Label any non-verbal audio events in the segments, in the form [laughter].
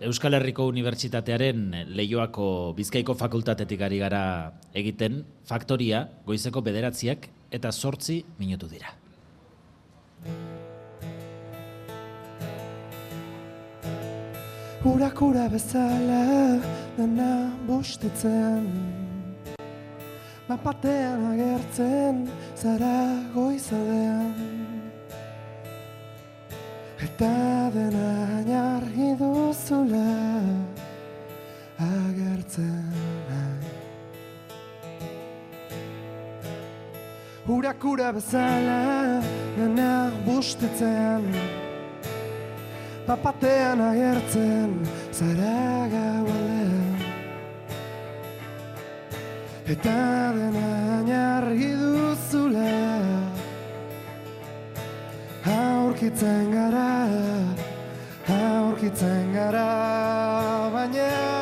Euskal Herriko Unibertsitatearen Leioako Bizkaiko Fakultatetik ari gara egiten, faktoria, goizeko bederatziak eta sortzi minutu dira. Urakura bezala dena bostetzen Mapatean agertzen zara goizadean Eta dena ainargi duzula agertzen nahi. Urakura bezala gana bustetzen Papatean agertzen zara gaualean Eta dena ainargi duzula aurkitzen gara, aurkitzen gara, baina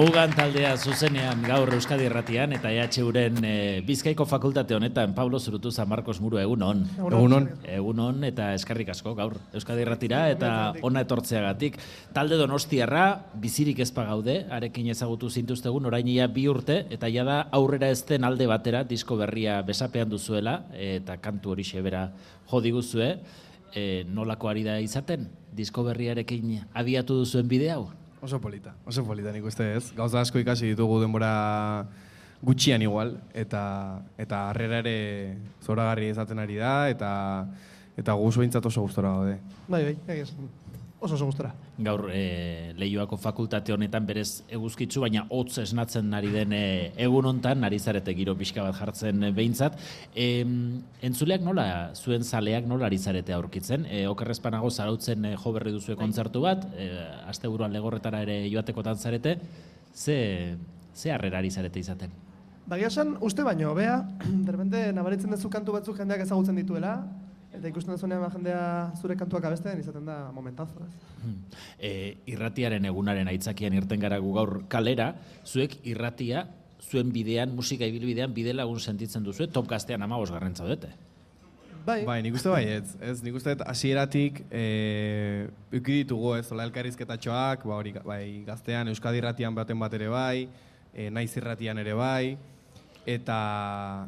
Mugan taldea zuzenean gaur Euskadi Erratian eta EHUren e, Bizkaiko Fakultate honetan Pablo Zurutu San Marcos Muru egunon. Egunon. Egunon eta eskarrik asko gaur Euskadi Erratira eta ona etortzeagatik. Talde Donostiarra bizirik ezpa gaude, arekin ezagutu zintuztegun orain ia bi urte eta ja da aurrera ezten alde batera disko berria besapean duzuela eta kantu hori bera jo diguzue. E, nolako ari da izaten disko berriarekin abiatu duzuen bide hau? Oso polita, oso polita nik uste ez. Gauza asko ikasi ditugu denbora gutxian igual, eta eta harrera ere zoragarri izaten ari da, eta eta gu behintzat oso gustora gaude. Bai, bai, esan. Oso oso gustora. gaur e, Leioako fakultate honetan berez eguzkitzu, baina hotz esnatzen ari den e, egun hontan, ari zarete giro pixka bat jartzen e, behintzat. E, entzuleak nola, zuen zaleak nola ari zarete aurkitzen? E, okerrezpanago zarautzen e, jo berri duzue kontzertu bat, e, asteburuan legorretara ere joatekotan zarete, ze, ze harrera ari zarete izaten? Bagia esan, uste baino, bea, [clears throat] derbente nabaritzen duzu kantu batzuk jendeak ezagutzen dituela, eta ikusten duzunean ba, jendea zure kantuak abesten izaten da momentazo, ez? E, irratiaren egunaren aitzakian irten gara gu gaur kalera, zuek irratia, zuen bidean, musika ibilbidean, bide lagun sentitzen duzu, top gaztean ama bosgarren zaudete. Bai, Bai, nik uste bai, ez, ez nik uste hasieratik e, ditugu ez, ola elkarrizketatxoak, ba, hori, bai, gaztean, Euskadi irratian baten bat ere bai, e, naiz irratian ere bai, eta,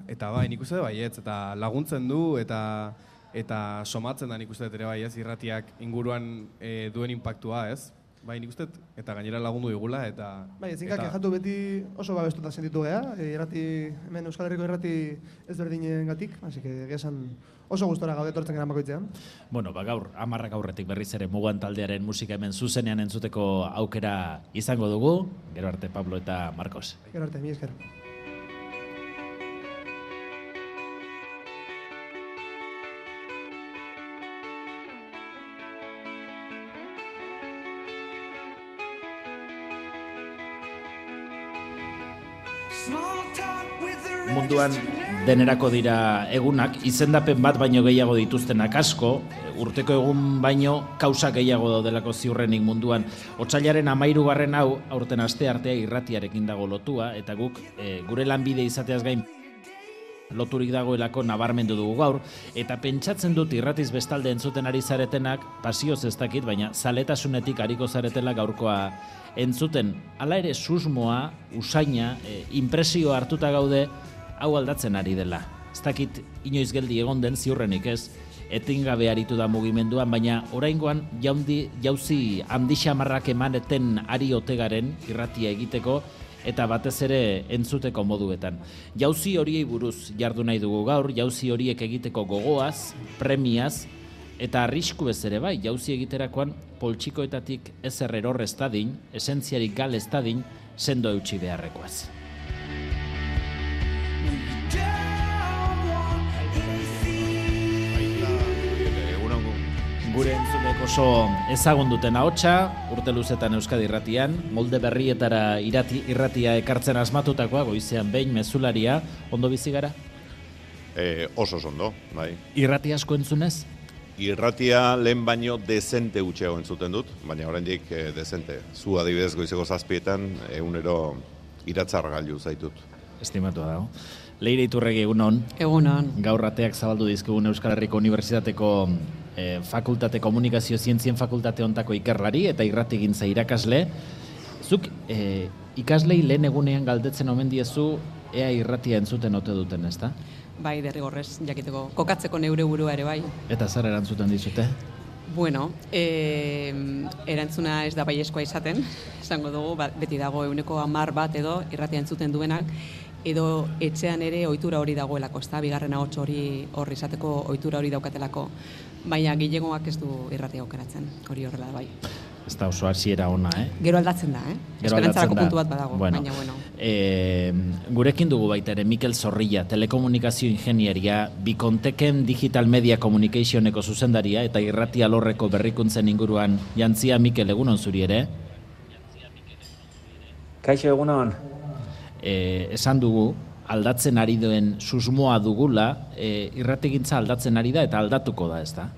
eta bai, nik uste bai, ez, eta laguntzen du, eta eta somatzen da nik uste ere bai, ez, irratiak inguruan e, duen impactua, ez? bai nik uste, eta gainera lagundu digula, eta... Bai, ezinkak eta- jatu beti oso babestuta sentitu gea, e, irrati, hemen Euskal Herriko irrati ez berdinen gatik, así que oso gustora gaude etortzen gara bakoitzean. Bueno, ba gaur, amarrak aurretik berriz ere mugan taldearen musika hemen zuzenean entzuteko aukera izango dugu. Gero arte Pablo eta Marcos. Gero arte, mi esker. Munduan denerako dira egunak, izendapen bat baino gehiago dituztenak asko, urteko egun baino kausa gehiago daudelako ziurrenik munduan. Otsailaren amairu garren hau, aurten aste artea irratiarekin dago lotua, eta guk e, gure lanbide izateaz gain loturik dagoelako nabarmendu dugu gaur, eta pentsatzen dut irratiz bestalde entzuten ari zaretenak, pasioz ez dakit, baina zaletasunetik hariko zaretela gaurkoa entzuten. Hala ere susmoa, usaina, e, impresio hartuta gaude, hau aldatzen ari dela. Ez dakit inoiz geldi egon den ziurrenik ez, etengabe aritu da mugimenduan, baina oraingoan jaundi, jauzi handi xamarrak emaneten ari otegaren irratia egiteko, eta batez ere entzuteko moduetan. Jauzi horiei buruz jardu nahi dugu gaur, jauzi horiek egiteko gogoaz, premiaz, eta arrisku ez ere bai, jauzi egiterakoan poltsikoetatik ezer eror ez esentziarik gal ez dadin, sendo eutxi beharrekoaz. Gure entzulek oso ezagun duten ahotsa, urte luzetan Euskadi irratian, molde berrietara irati, irratia ekartzen asmatutakoa, goizean behin mezularia, ondo bizi gara? E, oso ondo, bai. Irrati asko entzunez? Irratia lehen baino dezente gutxiago entzuten dut, baina oraindik e, dezente. Zu adibidez goizeko zazpietan egunero iratzar gailu zaitut. Estimatu dago. Leire Iturregi egunon, Egunon. gaur rateak zabaldu dizkigun Euskal Herriko Unibertsitateko eh, fakultate komunikazio zientzien fakultate ontako ikerlari eta irratigintza irakasle. Zuk eh, ikaslei lehen egunean galdetzen omen diezu ea irratia entzuten ote duten, ezta? Bai, derrigorrez, jakiteko. Kokatzeko neure burua ere bai. Eta zer erantzuten dizute? Bueno, e, erantzuna ez da baiezkoa izaten, esango dugu, ba, beti dago euneko hamar bat edo irratia entzuten duenak, edo etxean ere ohitura hori dagoelako, ezta? Bigarren ahots hori hor izateko ohitura hori daukatelako. Baina gilegoak ez du irratia aukeratzen, hori horrela da bai. Ez da oso hasiera ona, eh? Gero aldatzen da, eh? Gero Esperantzarako puntu bat badago, Bueno, baina bueno. E, gurekin dugu baita ere Mikel Zorrilla, telekomunikazio ingenieria, Bikonteken Digital Media Communicationeko zuzendaria eta irrati alorreko berrikuntzen inguruan jantzia Mikel egunon zuri ere. Kaixo egunon. E, esan dugu, aldatzen ari duen susmoa dugula, e, irrategintza aldatzen ari da eta aldatuko da, ez da?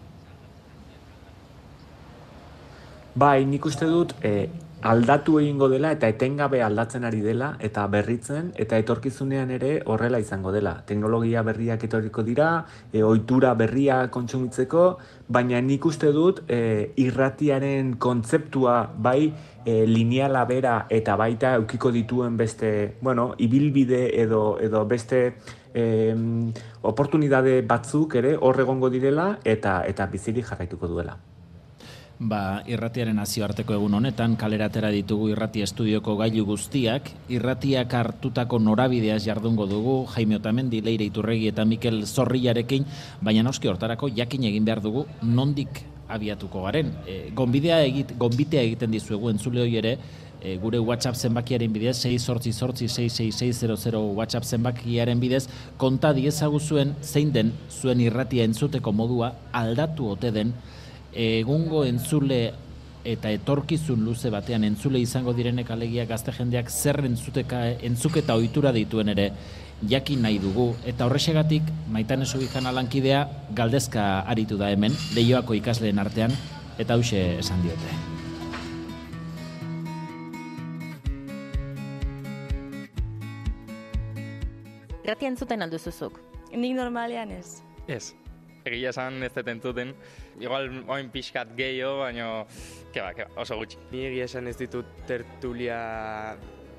Bai, nik uste dut e, aldatu egingo dela eta etengabe aldatzen ari dela eta berritzen eta etorkizunean ere horrela izango dela. Teknologia berriak etorriko dira, e, ohitura berria kontsumitzeko, baina nik uste dut e, irratiaren kontzeptua bai e, lineala bera eta baita eukiko dituen beste, bueno, ibilbide edo, edo beste em, oportunidade batzuk ere hor egongo direla eta eta bizirik jarraituko duela. Ba, irratiaren nazioarteko egun honetan kalera atera ditugu irrati estudioko gailu guztiak, irratiak hartutako norabideaz jardungo dugu, Jaime Otamendi, Leire Iturregi eta Mikel Zorrillarekin, baina noski hortarako jakin egin behar dugu nondik abiatuko garen. E, gonbidea egit, gonbitea egiten dizuegu entzule hoi ere, e, gure WhatsApp zenbakiaren bidez, 6 sortzi sortzi 66600 WhatsApp zenbakiaren bidez, konta diezagu zuen zein den zuen irratia entzuteko modua aldatu ote den egungo entzule eta etorkizun luze batean entzule izango direnek alegia gazte jendeak zer entzuteka entzuketa ohitura dituen ere jakin nahi dugu eta horrexegatik Maitane Subijan alankidea galdezka aritu da hemen Leioako ikasleen artean eta hause esan diote. Irratia entzuten alduzuzuk. Nik normalean ez. Ez. Egia esan ez dut entzuten. Igual oin pixkat gehiago, baina keba, keba, oso gutxi. Ni egia esan ez ditut tertulia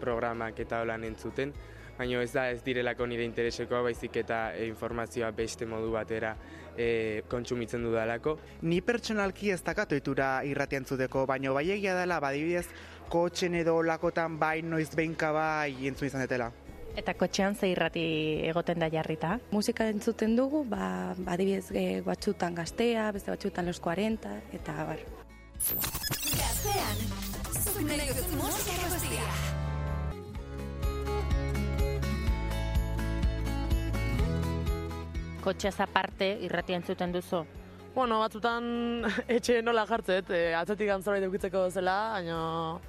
programak eta holan entzuten, baina ez da ez direlako nire interesekoa baizik eta informazioa beste modu batera e, kontsumitzen dudalako. Ni pertsonalki ez dakat ohitura irrati entzuteko, baino bai egia dela, badibidez, kotxen edo lakotan bai noiz behinka bai entzun izan detela. Eta kotxean ze irrati egoten da jarrita. Musika entzuten dugu, ba, adibidez e, batzutan gaztea, beste batzutan los 40, eta bar. Gaztean, zuk nahi dut musika guztia. Kotxeaz aparte irratia entzuten duzu. Bueno, batzutan [laughs] etxe nola jartzet, e, atzetik antzorai dukitzeko zela, baina,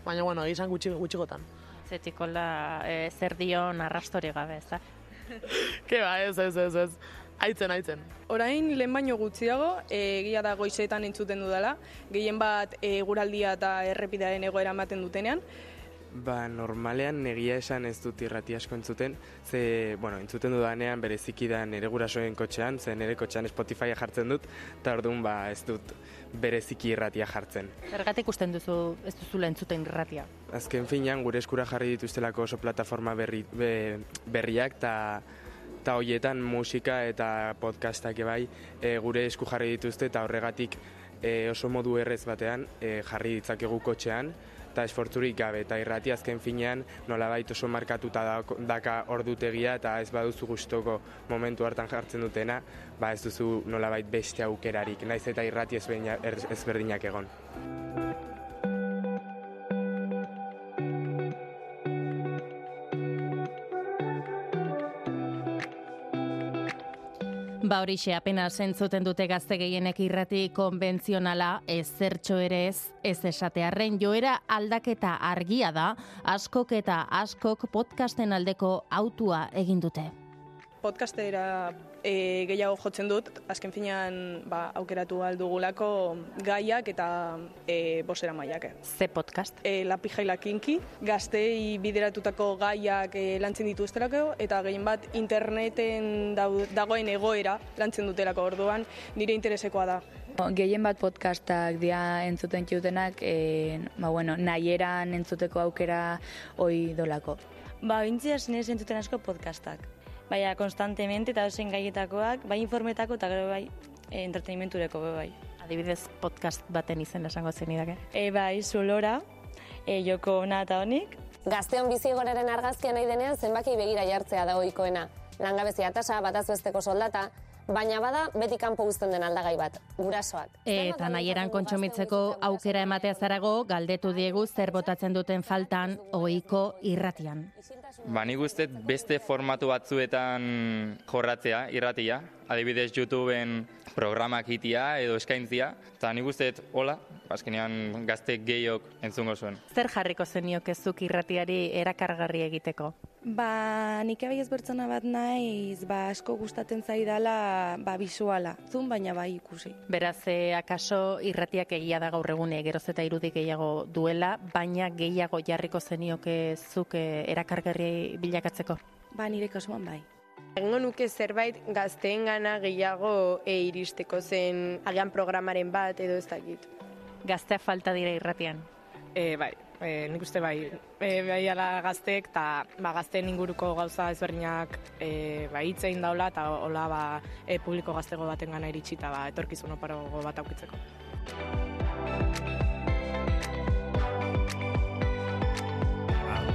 baina bueno, izan gutxi, gutxigotan. Zetikola e, zer dion arrastori gabe, ez da? [laughs] Ke ba, ez, ez, ez, ez. Aitzen, aitzen. Orain lehen baino gutxiago, e, egia da goizetan entzuten dudala, gehien bat e, guraldia eta errepidearen egoera ematen dutenean, Ba, normalean negia esan ez dut irrati asko entzuten, ze, bueno, entzuten dudanean bereziki da nere gurasoen kotxean, ze nere kotxean Spotify jartzen dut, eta orduan ba, ez dut bereziki irratia jartzen. Zergatik ikusten duzu ez duzula entzuten irratia? Azken finean, gure eskura jarri dituztelako oso plataforma berri, be, berriak, eta eta hoietan musika eta podcastak bai e, gure esku jarri dituzte eta horregatik e, oso modu errez batean e, jarri ditzakegu kotxean eta esfortzurik gabe eta irrati azken finean nolabait oso markatuta daka ordutegia eta ez baduzu gustoko momentu hartan jartzen dutena, ba ez duzu nolabait beste aukerarik, naiz eta irrati ezberdinak egon. Ba horixe apenas entzuten dute gazte gehienek irrati konbentzionala ez zertxo ere ez ez esatearren. Joera aldaketa argia da askok eta askok podcasten aldeko autua egin dute podcastera e, gehiago jotzen dut, azken finean ba, aukeratu aldugulako gaiak eta e, bosera maiak. Ze podcast? E, la pijaila kinki, gaztei bideratutako gaiak e, lantzen dituztelako eta gehien bat interneten dagoen egoera lantzen dutelako orduan nire interesekoa da. Gehien bat podcastak dia entzuten txutenak, e, ba, bueno, nahieran entzuteko aukera oi dolako. Ba, bintziaz nire entzuten asko podcastak baina konstantemente eta osen gaietakoak, bai informetako eta gero bai e, entretenimentureko bai. Adibidez podcast baten izen esango zen idake? E, bai, zulora, e, joko ona eta honik. Gazteon bizi goraren argazkia nahi denean zenbaki begira jartzea da oikoena. Langabezia tasa, bataz besteko soldata, baina bada beti kanpo uzten den aldagai bat, gurasoak. Eta nahieran kontsumitzeko aukera ematea zarago, galdetu diegu zer botatzen duten faltan ohiko irratian. Ba, nik uste beste formatu batzuetan jorratzea irratia, adibidez YouTubeen programak itia edo eskaintzia, eta nik uste hola, azkenean gazte gehiok entzungo zuen. Zer jarriko zenioke zuk irratiari erakargarri egiteko? Ba, nik abai ez bertzona bat naiz, ba, asko gustatzen zaidala, ba, bisuala, zun baina bai ikusi. Beraz, e, akaso irratiak egia da gaur egune, geroz eta irudik gehiago duela, baina gehiago jarriko zenioke zuk e, erakargarri bilakatzeko? Ba, nire kasuan bai. Egingo nuke zerbait gazteen gana gehiago e, iristeko zen agian programaren bat edo ez dakit. Gaztea falta dira irratian? E, bai, e, nik uste bai, e, bai ala gazteek eta ba, gazteen inguruko gauza ezberdinak e, ba, itzein daula eta hola ba, e, publiko gaztego baten gana iritsita ba, etorkizun oparogo bat aukitzeko.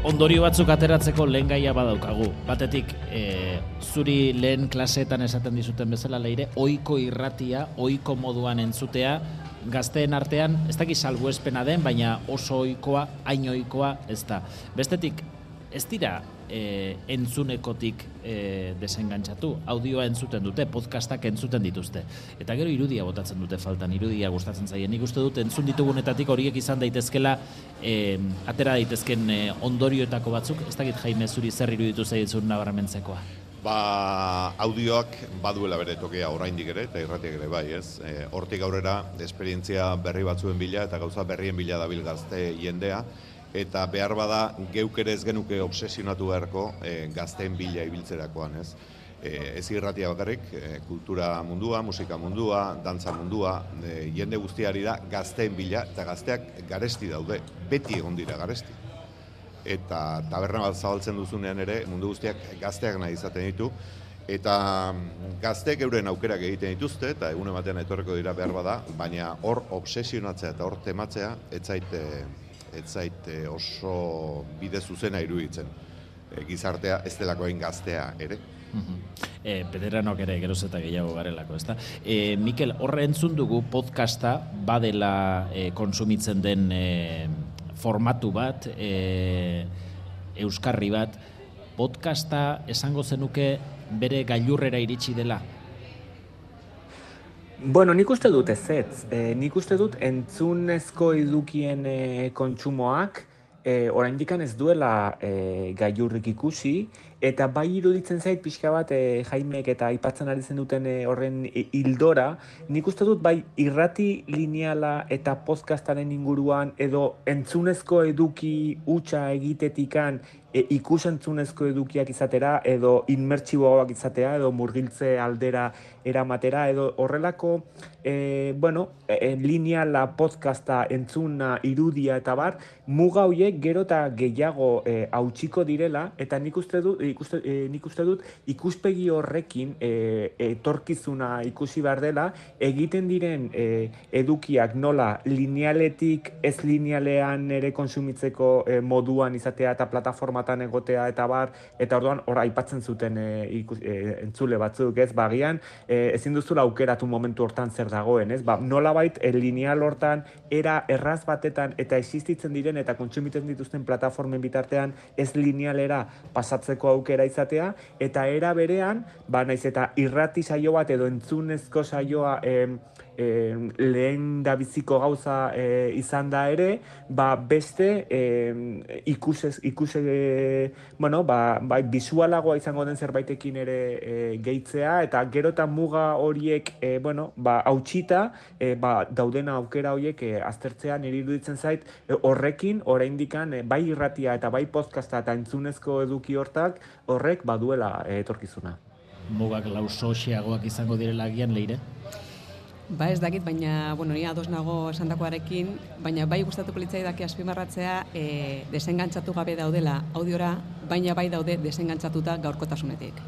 Ondorio batzuk ateratzeko lehen gaia badaukagu. Batetik, e, zuri lehen klaseetan esaten dizuten bezala leire, oiko irratia, oiko moduan entzutea, gazteen artean, ez dakiz salbuespena den, baina oso oikoa, hain oikoa, ez da. Bestetik, ez dira e, entzunekotik e, desengantzatu, audioa entzuten dute, podcastak entzuten dituzte. Eta gero irudia botatzen dute faltan, irudia gustatzen zaien. Nik uste dut entzun ditugunetatik horiek izan daitezkela e, atera daitezken e, ondorioetako batzuk, ez dakit jaime zuri zer iruditu zaitzun nabarmentzekoa. Ba, audioak baduela bere tokea oraindik ere, eta irratiak ere bai, ez? E, hortik aurrera, esperientzia berri batzuen bila, eta gauza berrien bila dabil gazte jendea, eta behar bada geuk ere ez genuke obsesionatu beharko e, gazteen bila ibiltzerakoan, ez? E, ez irratia bakarrik, e, kultura mundua, musika mundua, dantza mundua, e, jende guztiari da gazteen bila, eta gazteak garesti daude, beti egon dira garesti eta taberna bat zabaltzen duzunean ere mundu guztiak gazteak nahi izaten ditu Eta mm, gaztek euren aukerak egiten dituzte, eta egun ematen etorreko dira behar bada, baina hor obsesionatzea eta hor tematzea, ez zait, eh, ez zait eh, oso bide zuzena iruditzen. E, gizartea ez delako egin gaztea ere. E, bederanok ere geroz eta gehiago garelako, ezta? E, Mikel, horre entzun dugu podcasta badela e, konsumitzen den e, formatu bat, e, euskarri bat, podcasta esango zenuke bere gailurrera iritsi dela? Bueno, nik uste dut ez ez. E, nik uste dut entzunezko edukien e, kontsumoak e, oraindikan ez duela e, gailurrik ikusi, eta bai iruditzen zait pixka bat e, Jaimek eta aipatzen ari zen duten e, horren e, hildora, nik uste dut bai irrati lineala eta podcastaren inguruan edo entzunezko eduki hutsa egitetikan e, ikusentzunezko edukiak izatera edo inmertsiboak izatea edo murgiltze aldera eramatera edo horrelako e, bueno, e, lineala podcasta entzuna irudia eta bar muga hoiek gero eta gehiago e, hautsiko direla eta nik uste dut ikuste, e, nik uste dut ikuspegi horrekin e, etorkizuna ikusi behar dela egiten diren e, edukiak nola linealetik ez linealean ere konsumitzeko e, moduan izatea eta plataformatan egotea eta bar eta orduan hor aipatzen zuten e, ikus, e, entzule batzuk ez bagian e, ezin duzula aukeratu momentu hortan zer dagoen ez? Ba, nola bait e, lineal hortan era erraz batetan eta existitzen diren eta kontsumitzen dituzten plataformen bitartean ez linealera pasatzeko aukera izatea eta era berean ba naiz eta irrati saio bat edo entzunezko saioa em, em, lehen da biziko gauza e, izan da ere, ba beste em, ikusez, ikuse, e, bueno, ba, ba, bisualagoa izango den zerbaitekin ere e, gehitzea, eta gero eta muga horiek, e, bueno, ba, hautsita, e, ba, daudena aukera horiek e, aztertzea niri iruditzen zait, e, horrekin, oraindikan e, bai irratia eta bai podcasta eta entzunezko eduki hortak, horrek baduela e, etorkizuna. Mugak lausoxeagoak izango direla agian leire? Ba ez dakit, baina, bueno, ni ados nago esandakoarekin, baina bai gustatuko litzaidake azpimarratzea e, desengantzatu gabe daudela audiora, baina bai daude desengantzatuta gaurkotasunetik.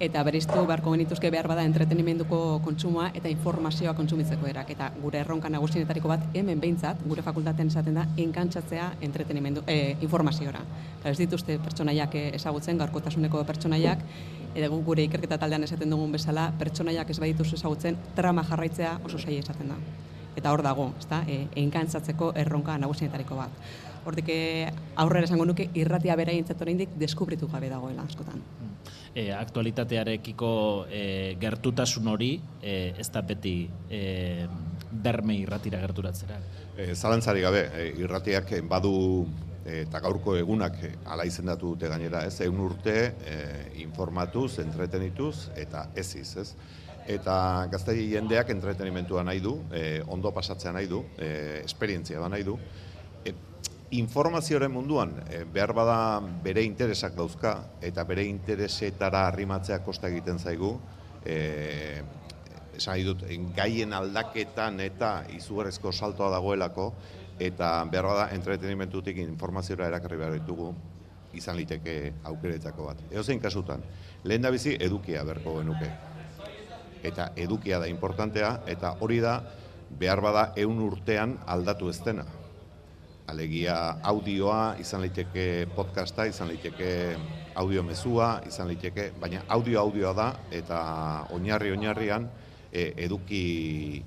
Eta beriztu beharko genituzke behar bada entretenimenduko kontsumoa eta informazioa kontsumitzeko erak. Eta gure erronka nagusienetariko bat hemen behintzat, gure fakultatean esaten da, enkantzatzea entretenimendu, e, informaziora. Eta ez dituzte pertsonaiak ezagutzen, gaurkotasuneko pertsonaiak, eta gu gure ikerketa taldean esaten dugun bezala, pertsonaiak ez badituz ezagutzen, trama jarraitzea oso saia esaten da. Eta hor dago, ezta, e, enkantzatzeko erronka nagusienetariko bat. Hortik eh, aurrera esango nuke irratia beraientzat oraindik deskubritu gabe dagoela askotan. E, aktualitatearekiko e, gertutasun hori e, ez da beti e, berme irratira gerturatzera. E, zalantzari gabe, e, irratiak badu eta gaurko egunak ala izendatu dute gainera, ez? Egun urte e, informatuz, entretenituz eta eziz, ez? Eta gaztei jendeak entretenimentua nahi du, e, ondo pasatzea nahi du, e, esperientzia da nahi du, informazioaren munduan e, behar bada bere interesak dauzka eta bere interesetara arrimatzea kosta egiten zaigu e, esan dut gaien aldaketan eta izugarrezko saltoa dagoelako eta behar bada entretenimentutik informaziora erakarri behar ditugu izan liteke aukeretzako bat. Eozein kasutan, lehen da bizi edukia berko genuke. Eta edukia da importantea, eta hori da behar bada eun urtean aldatu ez dena alegia audioa, izan liteke podcasta, izan liteke audio mezua, izan liteke, baina audio audioa da eta oinarri oinarrian e, eduki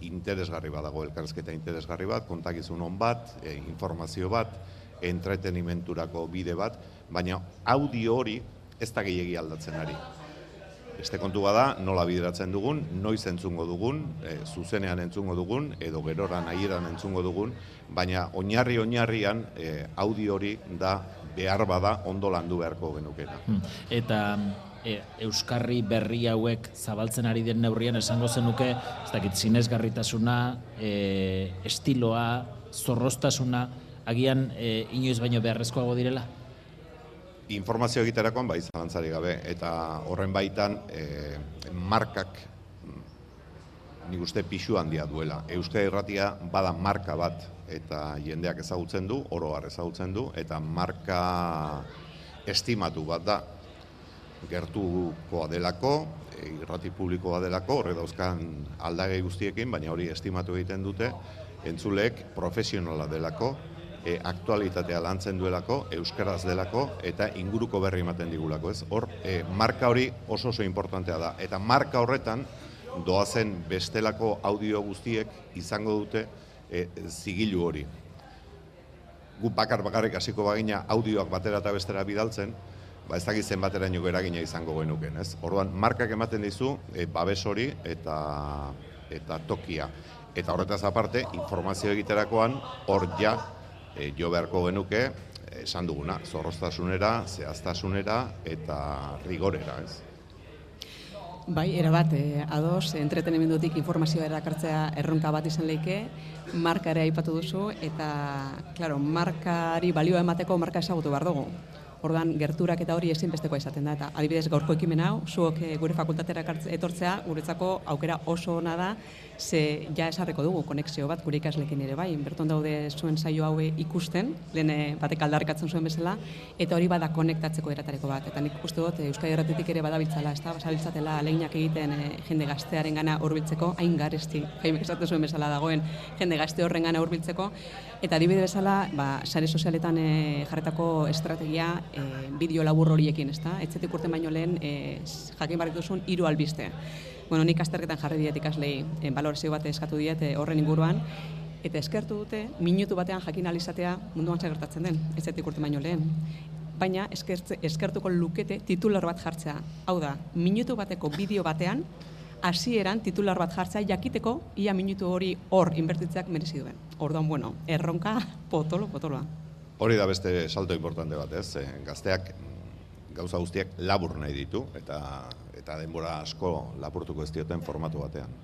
interesgarri bat dago elkarrezketa interesgarri bat, kontakizun on bat, e, informazio bat, entretenimenturako bide bat, baina audio hori ez da gehiegi aldatzen ari. Beste kontu bada, nola bideratzen dugun, noiz entzungo dugun, e, zuzenean entzungo dugun, edo gerora nahieran entzungo dugun, baina oinarri oinarrian e, audio hori da behar bada ondo landu beharko genukena. Hmm. Eta e, euskarri berri hauek zabaltzen ari den neurrian esango zenuke, ez dakit sinesgarritasuna, e, estiloa, zorrostasuna, agian e, inoiz baino beharrezkoago direla? informazio egiterakoan bai zalantzari gabe eta horren baitan e, markak nik uste pixu handia duela. Euskal Irratia bada marka bat eta jendeak ezagutzen du, oro har ezagutzen du eta marka estimatu bat da. gertukoa delako, e, irrati publikoa delako, horre dauzkan aldagei guztiekin, baina hori estimatu egiten dute, entzuleek profesionala delako, e, aktualitatea lantzen duelako, euskaraz delako, eta inguruko berri ematen digulako, ez? Hor, e, marka hori oso oso importantea da. Eta marka horretan, doazen bestelako audio guztiek izango dute e, zigilu hori. Gu bakar bakarrik hasiko bagina audioak batera eta bestera bidaltzen, ba ez dakit zenbateraino eragina izango genuken, ez? Orduan markak ematen dizu e, babes hori eta eta tokia. Eta horretaz aparte, informazio egiterakoan hor ja e, jo beharko genuke esan duguna, zorroztasunera, zehaztasunera eta rigorera, ez? Bai, erabat, eh, ados, entretenimendutik informazioa erakartzea erronka bat izan leike, marka ere aipatu duzu, eta, klaro, markari balioa emateko marka ezagutu behar dugu. Ordan gerturak eta hori ezinbestekoa izaten da eta adibidez gaurko ekimen hau zuok eh, gure fakultatera etortzea guretzako aukera oso ona da ze ja esarreko dugu konexio bat gure ikaslekin ere bai berton daude zuen saio hau ikusten lehen eh, batek aldarrikatzen zuen bezala eta hori bada konektatzeko eratareko bat eta nik uste dut eh, Euskadi Erratetik ere badabiltzala ezta basabiltzatela leinak egiten eh, jende gaztearengana hurbiltzeko hain garesti Jaime esaten zuen bezala dagoen jende gazte horrengana hurbiltzeko eta adibide bezala ba sare sozialetan eh, jarretako estrategia e, bideo labur horiekin, ezta? Etzetik urte baino lehen e, jakin barrik duzun hiru albiste. Bueno, nik azterketan jarri diet ikaslei e, balorazio bat eskatu diet e, horren inguruan, eta eskertu dute minutu batean jakin alizatea munduan gertatzen den, etzetik urte baino lehen. Baina eskertze, eskertuko lukete titular bat jartzea. Hau da, minutu bateko bideo batean, hasieran titular bat jartzea jakiteko ia minutu hori hor inbertitzeak merezi duen. Orduan, bueno, erronka potolo, potoloa. Hori da beste salto importante bat, ez? Eh, Gazteak gauza guztiak labur nahi ditu eta eta denbora asko lapurtuko ez dioten formatu batean.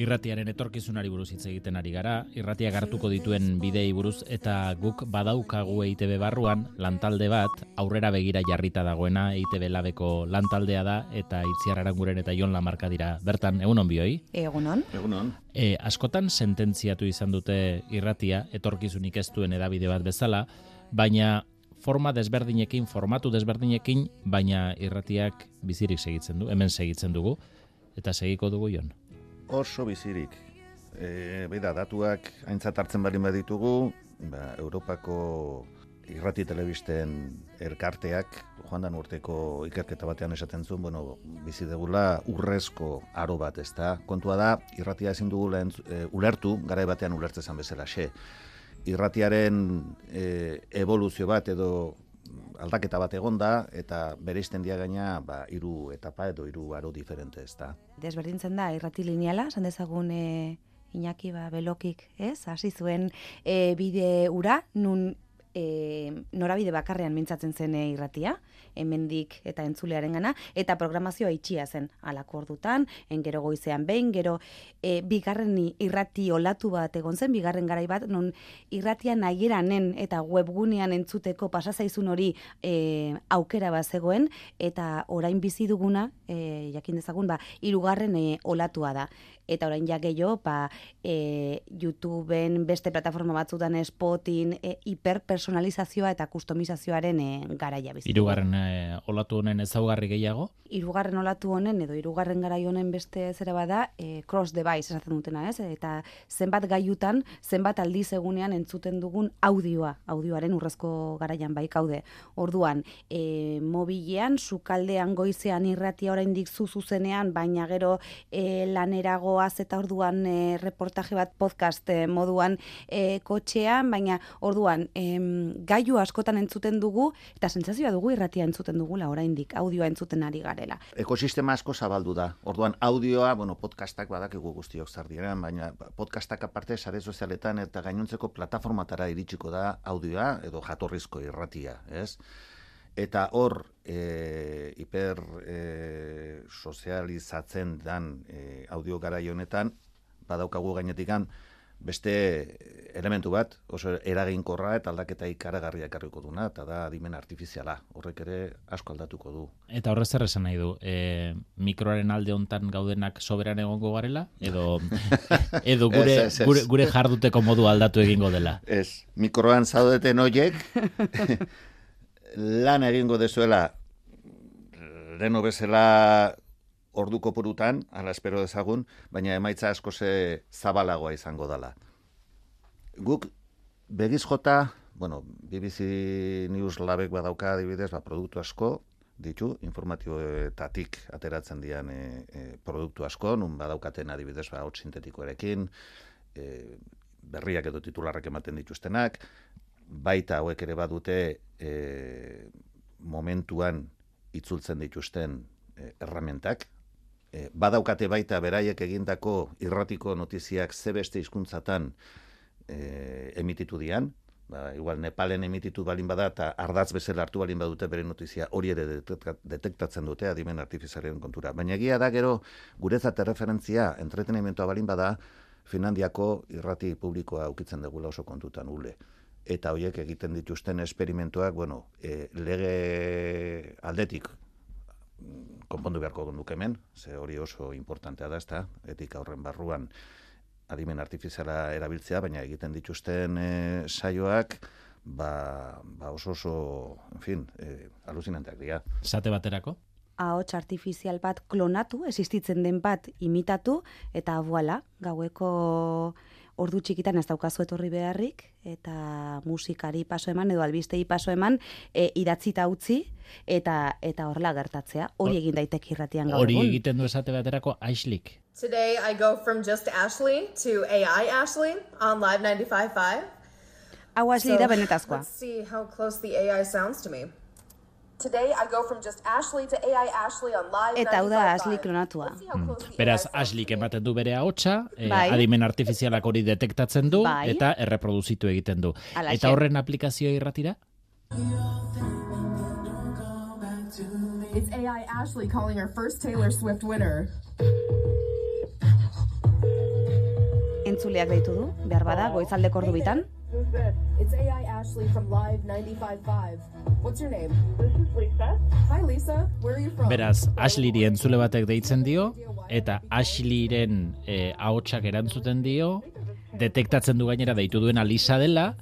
Irratiaren etorkizunari buruz hitz egiten ari gara, irratiak hartuko dituen bidei buruz eta guk badaukagu EITB barruan lantalde bat, aurrera begira jarrita dagoena EITB labeko lantaldea da eta Itziar Aranguren eta Jon Lamarka dira. Bertan, egunon bioi? Egunon. Egunon. E, askotan sententziatu izan dute irratia, etorkizunik ez duen edabide bat bezala, baina forma desberdinekin, formatu desberdinekin, baina irratiak bizirik segitzen du, hemen segitzen dugu, eta segiko dugu Jon. Oso bizirik. E, Beida, datuak aintzat hartzen bali baditugu, ba, Europako irrati telebisten elkarteak, joan dan urteko ikerketa batean esaten zuen, bueno, bizi degula urrezko aro bat, ez da? Kontua da, irratia ezin dugula entz, e, ulertu, garai batean ulertzezan bezala, xe. Irratiaren e, evoluzio bat edo aldaketa bat egonda eta bereizten dia gaina ba, hiru etapa edo hiru aro diferente, ez da? Desberdintzen da, irrati lineala, esan dezagun e, Iñaki ba, belokik, ez? Hasi zuen e, bide ura, nun e, norabide bakarrean mintzatzen zen e, irratia, hemendik eta entzulearen gana, eta programazioa itxia zen alako ordutan, en gero goizean behin, gero e, bigarren irrati olatu bat egon zen, bigarren garai bat, non irratia nahiranen eta webgunean entzuteko pasazaizun hori e, aukera bat zegoen, eta orain bizi duguna, e, jakin dezagun, ba, irugarren e, olatua da. Eta orain ja gehiago, ba, e, YouTubeen beste plataforma batzutan Spotin e, hiperpersonalizazioa eta kustomizazioaren e, garaia bizi. dugu. Hirugarren e, olatu honen ezaugarri gehiago? Hirugarren olatu honen edo hirugarren garai honen beste zera bada e, cross device esaten dutena, ez? Eta zenbat gaiutan, zenbat aldiz egunean entzuten dugun audioa, audioaren urrezko garaian bai kaude. Orduan, e, mobilean, sukaldean goizean irratia oraindik zu zuzenean, baina gero e, laneragoaz eta orduan e, reportaje bat podcast e, moduan e, kotxean, baina orduan em, gaiu askotan entzuten dugu eta sentsazioa dugu irratia entzuten dugula oraindik audioa entzuten ari garela. Ekosistema asko zabaldu da. Orduan audioa, bueno, podcastak badakigu guztiok zer diren, baina podcastak aparte sare sozialetan eta gainontzeko plataformatara iritsiko da audioa edo jatorrizko irratia, ez? Eta hor, e, hiper e, sozializatzen dan e, audio garai honetan, badaukagu gainetikan, beste elementu bat, oso eraginkorra eta aldaketa ikaragarria ekarriko duna, eta da adimen artifiziala. Horrek ere asko aldatuko du. Eta horrez zer esan nahi du, e, mikroaren alde hontan gaudenak soberan egongo garela? Edo, [laughs] [laughs] edo gure, Ez, ez, ez. gure, gure jarduteko modu aldatu egingo dela? Ez, mikroan zaudeten hoiek, [laughs] lan egingo dezuela, leno bezala orduko purutan, ala espero dezagun, baina emaitza asko ze zabalagoa izango dela. Guk begiz jota, bueno, BBC News labek badauka adibidez, ba, produktu asko, ditu, informatiboetatik ateratzen dian e, e, produktu asko, nun badaukaten adibidez, ba, hot sintetikoarekin, e, berriak edo titularrak ematen dituztenak, baita hauek ere badute e, momentuan itzultzen dituzten e, erramentak, e, badaukate baita beraiek egindako irratiko notiziak ze beste hizkuntzatan e, emititu dian, ba, igual Nepalen emititu balin bada eta ardatz bezala hartu balin badute bere notizia hori ere detekta- detektatzen dute adimen artifizialen kontura. Baina egia da gero guretzat erreferentzia entretenimentoa balin bada Finlandiako irrati publikoa ukitzen degula oso kontutan ule. Eta hoiek egiten dituzten esperimentuak, bueno, e, lege aldetik konpondu beharko genuke hemen, ze hori oso importantea da, ezta? Etika horren barruan adimen artifiziala erabiltzea, baina egiten dituzten e, saioak ba, ba oso oso, en fin, e, alucinanteak dira. Sate baterako? ahots artifizial bat klonatu, existitzen den bat imitatu, eta voila, gaueko ordu txikitan ez daukazu etorri beharrik, eta musikari paso eman, edo albistei paso eman, e, idatzita utzi, eta eta horrela gertatzea. Hori egin daiteke irratian gaur Hori egiten du esate baterako Aislik. Today I go from just Ashley to AI Ashley on Live 95.5. Hau Ashley da benetazkoa. Let's see how close the AI sounds to me. Eta hau da 95.5. Ashley klonatua. Beraz, Aslik ematen du bere ahotsa, eh, Bai. adimen artifizialak hori detektatzen du, Bai. eta erreproduzitu egiten du. Halaxe. Eta horren aplikazioa irratira? It's AI Ashley calling her first Taylor Swift winner. Entzuleak deitu du, behar bada, goizaldeko ordu bitan. It's AI Ashley from Live 95.5. What's your name? This is Lisa. Hi Lisa, where are you from? Beraz, Ashleyri entzule batek deitzen dio, eta Ashleyren eh, ahotsak erantzuten dio, detektatzen du gainera deitu duena Lisa dela,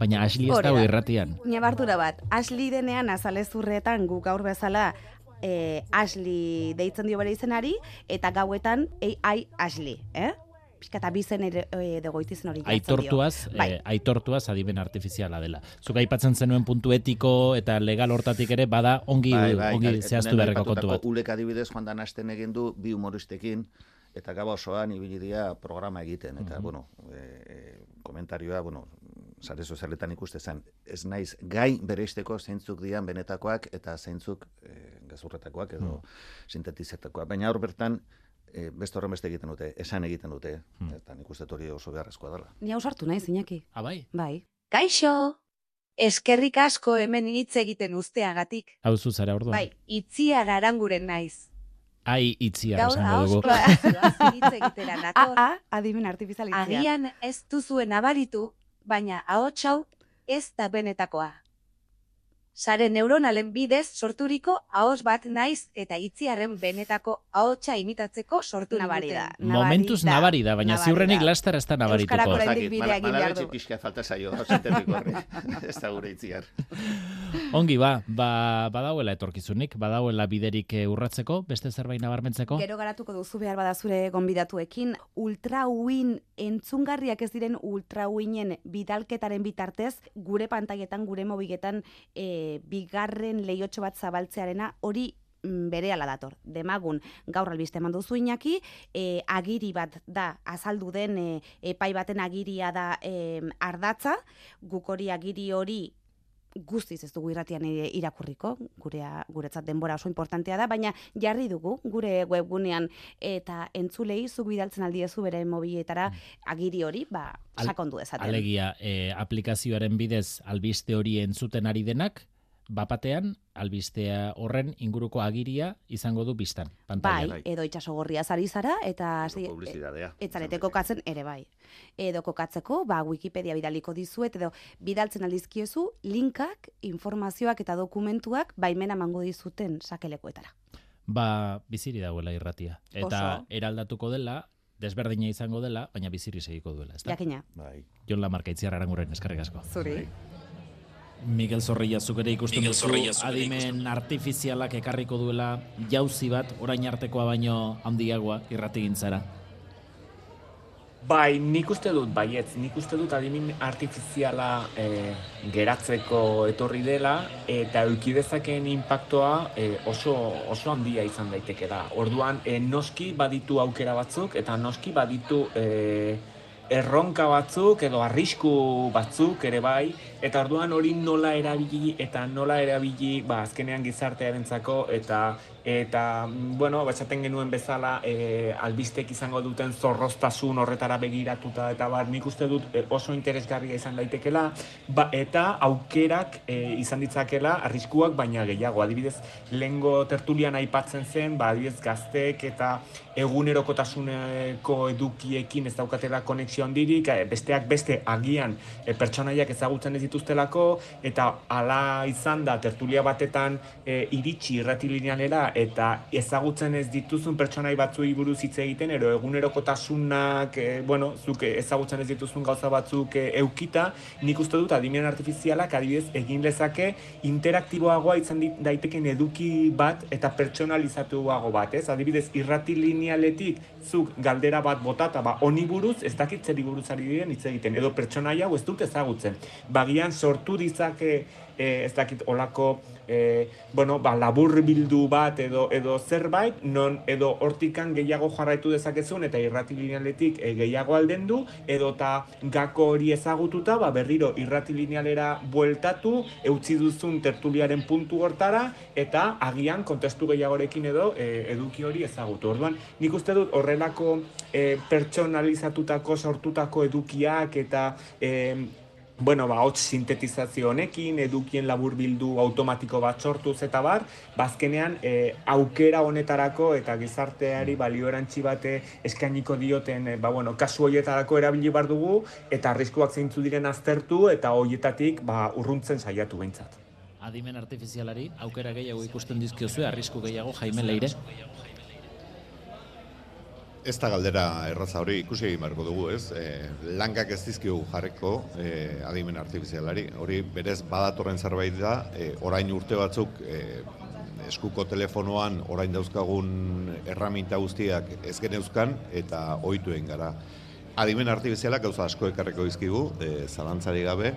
baina Ashley ez dago da. irratian. Nabardura bat, Ashley denean azalezurretan guk gaur bezala eh, Ashley deitzen dio bere izenari, eta gauetan AI Ashley, eh? Pixka eta bizen ere e, degoitizen hori jartzen dio. Aitortuaz, Bai. eh, aitortuaz adimen artifiziala dela. Zuk aipatzen zenuen puntu etiko eta legal hortatik ere bada ongi ongi gai- zehaztu hemen beharreko kontu bat. Ulek adibidez joan dan asten egin du bi humoristekin eta gaba osoan ibili dira programa egiten eta Mhm. bueno, e, e, komentarioa, bueno, sare sozialetan ikuste zen, ez naiz gai bereisteko zeintzuk dian benetakoak eta zeintzuk e, gazurretakoak edo Mhm. sintetizetakoak. Baina hor bertan e, beste horren beste egiten dute, esan egiten dute, Mhm. eta nik uste dut hori oso beharrezkoa dela. Ni hau sartu naiz, Iñaki. Ah, bai? Bai. Kaixo! Eskerrik asko hemen hitz egiten usteagatik. Hau zu zara orduan. Bai, itzia garanguren naiz. Ai itziar Gaur esango dugu. [laughs] ahoskoa hitz egitera nator. Ah, ah, adimen artifizialitzia. Agian ez duzuen abaritu, baina ahots hau ez da benetakoa. Sare neuronalen bidez sorturiko ahos bat naiz eta itziarren benetako ahotsa imitatzeko sortu Nabari da, Momentuz nabari da, baina ziurrenik lastar ez da nabarituko. Euskarako oraindik bidea egin behar du. pixka falta zaio, ez da gure itziar. Ongi ba, ba badauela etorkizunik, badauela biderik eh, urratzeko, beste zerbait nabarmentzeko. Gero garatuko duzu behar bada zure gonbidatuekin, ultrauin entzungarriak ez diren ultrauinen bidalketaren bitartez, gure pantailetan, gure mobigetan, e, bigarren lehiotxo bat zabaltzearena, hori mm, berehala dator. Demagun, gaur albiste eman duzu Iñaki, e, agiri bat da, azaldu den e, epai baten agiria da e, ardatza, guk hori agiri hori guztiz ez dugu irratian ere irakurriko, gurea, guretzat denbora oso importantea da, baina jarri dugu gure webgunean eta entzulei zuk bidaltzen aldiezu bere mobiletara agiri hori, ba, sakondu dezaten. Alegia, eh, aplikazioaren bidez albiste hori entzuten ari denak, bapatean albistea horren inguruko agiria izango du biztan pantailan. Bai, edo itxasogorria zari zara, eta hasi- e- etzarete kokatzen ere bai. Edo kokatzeko, ba, Wikipedia bidaliko dizuet, edo bidaltzen aldizkiozu linkak, informazioak eta dokumentuak baimena mango dizuten sakelekuetara. Ba, biziri dagoela irratia. Eta Oso. eraldatuko dela, desberdina izango dela, baina biziri segiko duela, ezta? Jakina. Bai. Jon Lamarca itziar aranguren eskerrik asko. Zuri. Miguel Zorrilla zuk ere ikusten duzu adimen artifizialak ekarriko duela jauzi bat orain artekoa baino handiagoa irratigintzara. Bai, nik uste dut, baietz, nik uste dut adimin artifiziala e, geratzeko etorri dela eta euki dezakeen impactoa e, oso, oso handia izan daiteke da. Orduan, e, noski baditu aukera batzuk eta noski baditu e, erronka batzuk edo arrisku batzuk ere bai, eta orduan hori nola erabili eta nola erabili ba, azkenean gizartearentzako eta eta bueno, ba, esaten genuen bezala e, albistek izango duten zorroztasun horretara begiratuta eta bar nik uste dut e, oso interesgarria izan daitekela. Ba, eta aukerak e, izan ditzakela arriskuak baina gehiago. Adibidez lengo tertulian aipatzen zen ba, adibidez gaztek eta egunerokotasuneko edukiekin ez daukatela konexio handirik, besteak beste agian e, pertsonaiak ezagutzen ez dituztelako eta hala izan da tertulia batetan e, iritsi irrati linealera eta ezagutzen ez dituzun pertsonai batzuei buruz hitz egiten ero egunerokotasunak e, bueno, zuk ezagutzen ez dituzun gauza batzuk e, eukita, nik uste dut adimen artifizialak adibidez egin lezake interaktiboagoa izan daitekeen eduki bat eta pertsonalizatuago bat, ez? Adibidez, irrati linealetik zuk galdera bat botata, ba, honi buruz, ez dakit zeri buruz ari diren hitz egiten, edo pertsonaia hau ez dut ezagutzen. Bagian sortu dizake e, ez dakit olako e, bueno, ba, labur bildu bat edo edo zerbait, non edo hortikan gehiago jarraitu dezakezun eta irrati linealetik e, gehiago aldendu, edo ta gako hori ezagututa, ba, berriro irrati linealera bueltatu, eutzi duzun tertuliaren puntu hortara, eta agian kontestu gehiagorekin edo e, eduki hori ezagutu. Orduan, nik uste dut horrelako e, pertsonalizatutako, sortutako edukiak eta e, bueno, ba, hots sintetizazio honekin, edukien laburbildu automatiko bat sortuz eta bar, bazkenean e, aukera honetarako eta gizarteari balio erantzi bate eskainiko dioten, e, ba, bueno, kasu hoietarako erabili bar dugu, eta arriskuak zeintzu diren aztertu, eta hoietatik ba, urruntzen saiatu behintzat. Adimen artifizialari aukera gehiago ikusten dizkiozue, arrisku gehiago Jaime Leire. Ez da galdera erraza hori ikusi egin beharko dugu, ez? E, lankak ez dizkigu jarriko e, adimen artifizialari. Hori berez badatorren zerbait da, e, orain urte batzuk e, eskuko telefonoan orain dauzkagun erraminta guztiak ez geneuzkan eta ohitu egin gara. Adimen artifizialak gauza asko ekarriko dizkigu, e, zalantzari gabe,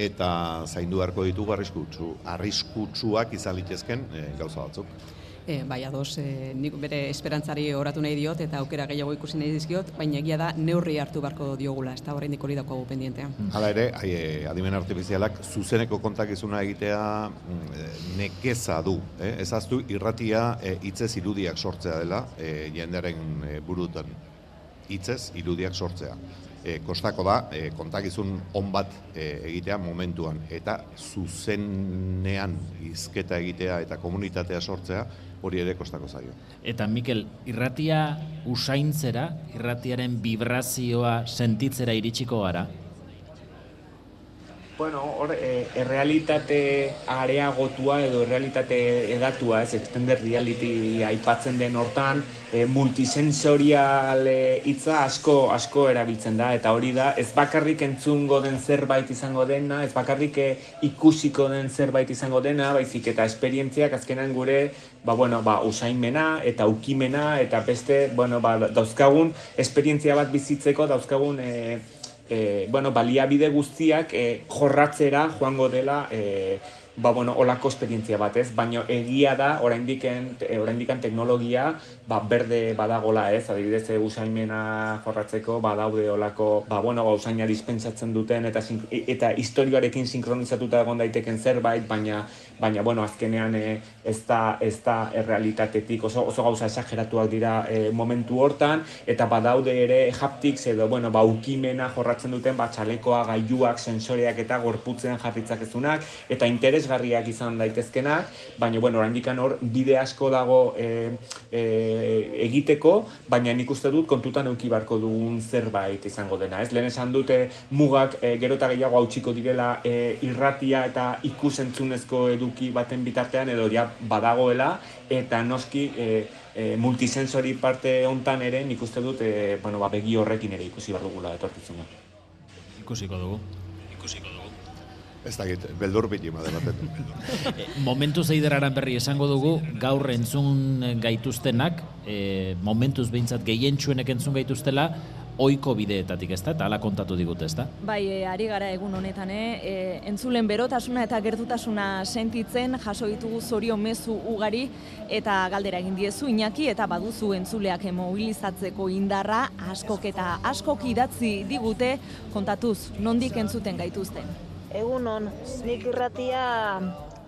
eta zaindu beharko ditugu arriskutsu, arriskutsuak izan litezken e, gauza batzuk. E, bai, ados, e, nik bere esperantzari oratu nahi diot eta aukera gehiago ikusi nahi dizkiot, baina egia da neurri hartu beharko diogula, ez da oraindik hori daukagu pendientea. Hala ere, ai, eh, adimen artifizialak zuzeneko kontakizuna egitea mm, nekeza du. Eh? Ezaztu irratia hitzez irudiak sortzea dela eh, jendearen eh, burutan. Hitzez irudiak sortzea. E, kostako da, e, kontakizun on bat e, egitea momentuan. Eta zuzenean hizketa egitea eta komunitatea sortzea, hori ere kostako zaio. Eta Mikel, irratia usaintzera, irratiaren vibrazioa sentitzera iritsiko gara. Bueno, hor, e, errealitate areagotua edo errealitate edatua, ez, extended reality aipatzen den hortan, e, multisensorial e, hitza asko asko erabiltzen da, eta hori da, ez bakarrik entzungo den zerbait izango dena, ez bakarrik e, ikusiko den zerbait izango dena, baizik eta esperientziak azkenan gure ba, bueno, ba, usainmena eta ukimena eta beste, bueno, ba, dauzkagun esperientzia bat bizitzeko dauzkagun e, e, bueno, baliabide guztiak e, jorratzera joango dela e, ba, bueno, olako esperientzia bat, ez? Baina egia da, oraindiken, e, oraindikan teknologia ba, berde badagola, ez? Adibidez, e, usaimena jorratzeko badaude olako, ba, bueno, ba, usaina dispensatzen duten eta, e- eta historioarekin sinkronizatuta egon daiteken zerbait, baina baina bueno, azkenean e, ez da ez da errealitatetik oso oso gauza esageratuak dira e, momentu hortan eta badaude ere haptics edo bueno, ba ukimena jorratzen duten ba txalekoa, gailuak, sensoreak eta gorputzean jarritzakezunak eta interes interesgarriak izan daitezkenak, baina, bueno, oraindik hor bide asko dago e, e, egiteko, baina nik uste dut kontutan euki barko dugun zerbait izango dena, ez? Lehen esan dute mugak e, gero eta gehiago hautsiko direla e, irratia eta ikusentzunezko eduki baten bitartean edo ja badagoela eta noski e, e, multisensori parte hontan ere nik uste dut e, bueno, ba, begi horrekin ere ikusi behar dugula etorkizuna. Ikusiko dugu. Ikusiko dugu. Ez dakit, beldur biti madematen. [laughs] E, Momentu zeideraran berri esango dugu, gaur entzun gaituztenak, e, momentuz behintzat gehientsuenek entzun gaituztela, oiko bideetatik ez da, eta ala kontatu digute ez da. Bai, e, ari gara egun honetan, eh? e, entzulen berotasuna eta gertutasuna sentitzen, jaso ditugu zorio mezu ugari, eta galdera egin diezu inaki, eta baduzu entzuleak mobilizatzeko indarra, askok eta askok idatzi digute, kontatuz, nondik entzuten gaituzten. Egun on, nik irratia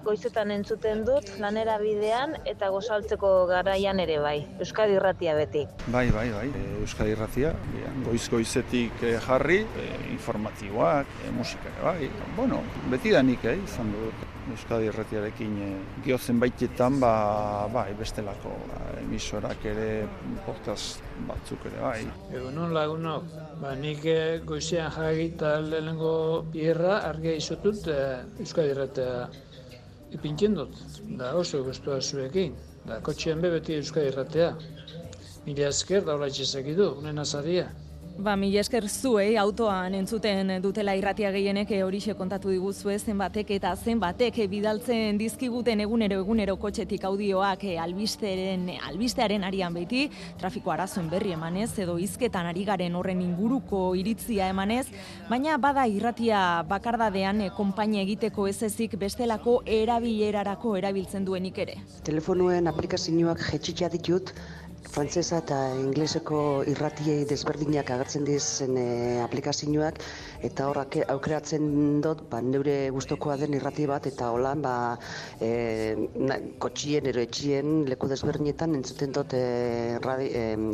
goizetan entzuten dut, lanera bidean eta gozaltzeko garaian ere bai. Euskadi irratia beti. Bai, bai, bai. E, Euskadi irratia, goiz goizetik e, jarri, e, informatiboak, e, musika bai. Bueno, beti da nik, eh, izan dut. Euskadi irratiarekin e, giotzen baitetan, ba, bai, bestelako ba, emisorak ere podcast batzuk ere bai. Egunon lagunok, ba, nik goizean jarri eta lehenengo bierra argia izotut e, Euskadi irratia ipintzen dut, da oso guztua zuekin, da kotxean be beti Euskadi irratea. Mila esker da hola du, unen azadia. Ba, mila esker zuei autoan entzuten dutela irratia gehienek eh, horixe kontatu diguzue zenbatek eta zenbatek bidaltzen dizkiguten egunero egunero kotxetik audioak eh, albisteren albistearen arian beti trafiko arazoen berri emanez edo hizketan ari garen horren inguruko iritzia emanez, baina bada irratia bakardadean konpainia egiteko ez ezik bestelako erabilerarako erabiltzen duenik ere. Telefonuen aplikazioak jetxitza ditut, frantsesa eta ingleseko irratiei desberdinak agertzen dizen e, aplikazioak eta horrak aukeratzen dut ba, neure gustokoa den irrati bat eta holan ba, e, na, kotxien ero etxien leku desberdinetan entzuten dut e,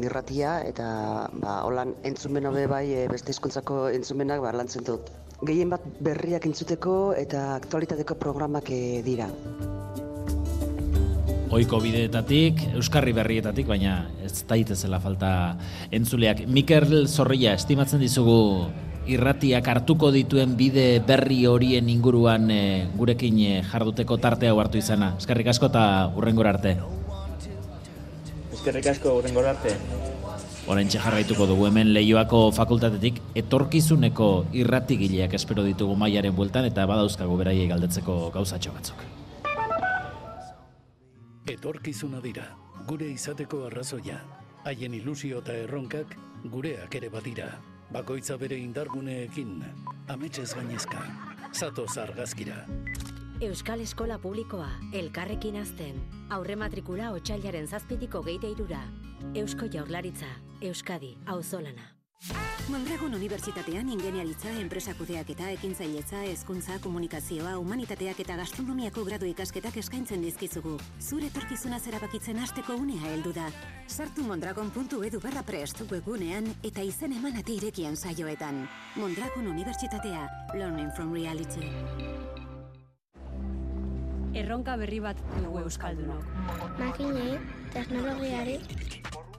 irratia eta ba, holan entzumen hobe bai e, beste hizkuntzako entzumenak ba, lantzen dut. Gehien bat berriak entzuteko eta aktualitateko programak e, dira oiko bideetatik, Euskarri berrietatik, baina ez daitezela falta entzuleak. Mikel Zorrilla, estimatzen dizugu irratiak hartuko dituen bide berri horien inguruan e, gurekin e, jarduteko tartea hartu izana. Eskerrik asko eta urrengor arte. Eskerrik asko urrengor arte. Horentxe jarraituko dugu hemen lehioako fakultatetik etorkizuneko irratigileak espero ditugu mailaren bueltan eta badauzkago beraiei galdetzeko gauzatxo batzuk. Etorkizuna dira, gure izateko arrazoia. Haien ilusio eta erronkak gureak ere badira. Bakoitza bere indarguneekin, ametxez gainezka, zato zargazkira. Euskal Eskola Publikoa, elkarrekin azten. Aurre matrikula otxailaren zazpitiko geite irura. Eusko Jaurlaritza, Euskadi, Auzolana. Mondragon Unibertsitatean ingeniaritza, enpresa kudeak eta ekintzailetza, hezkuntza, komunikazioa, humanitateak eta gastronomiako gradu ikasketak eskaintzen dizkizugu. Zure etorkizuna zerabakitzen hasteko unea heldu da. Sartu mondragon.edu barra prest webunean eta izen emanate irekian saioetan. Mondragon Unibertsitatea, Learning from Reality. Erronka berri bat dugu Euskaldunok. Makinei, teknologiari,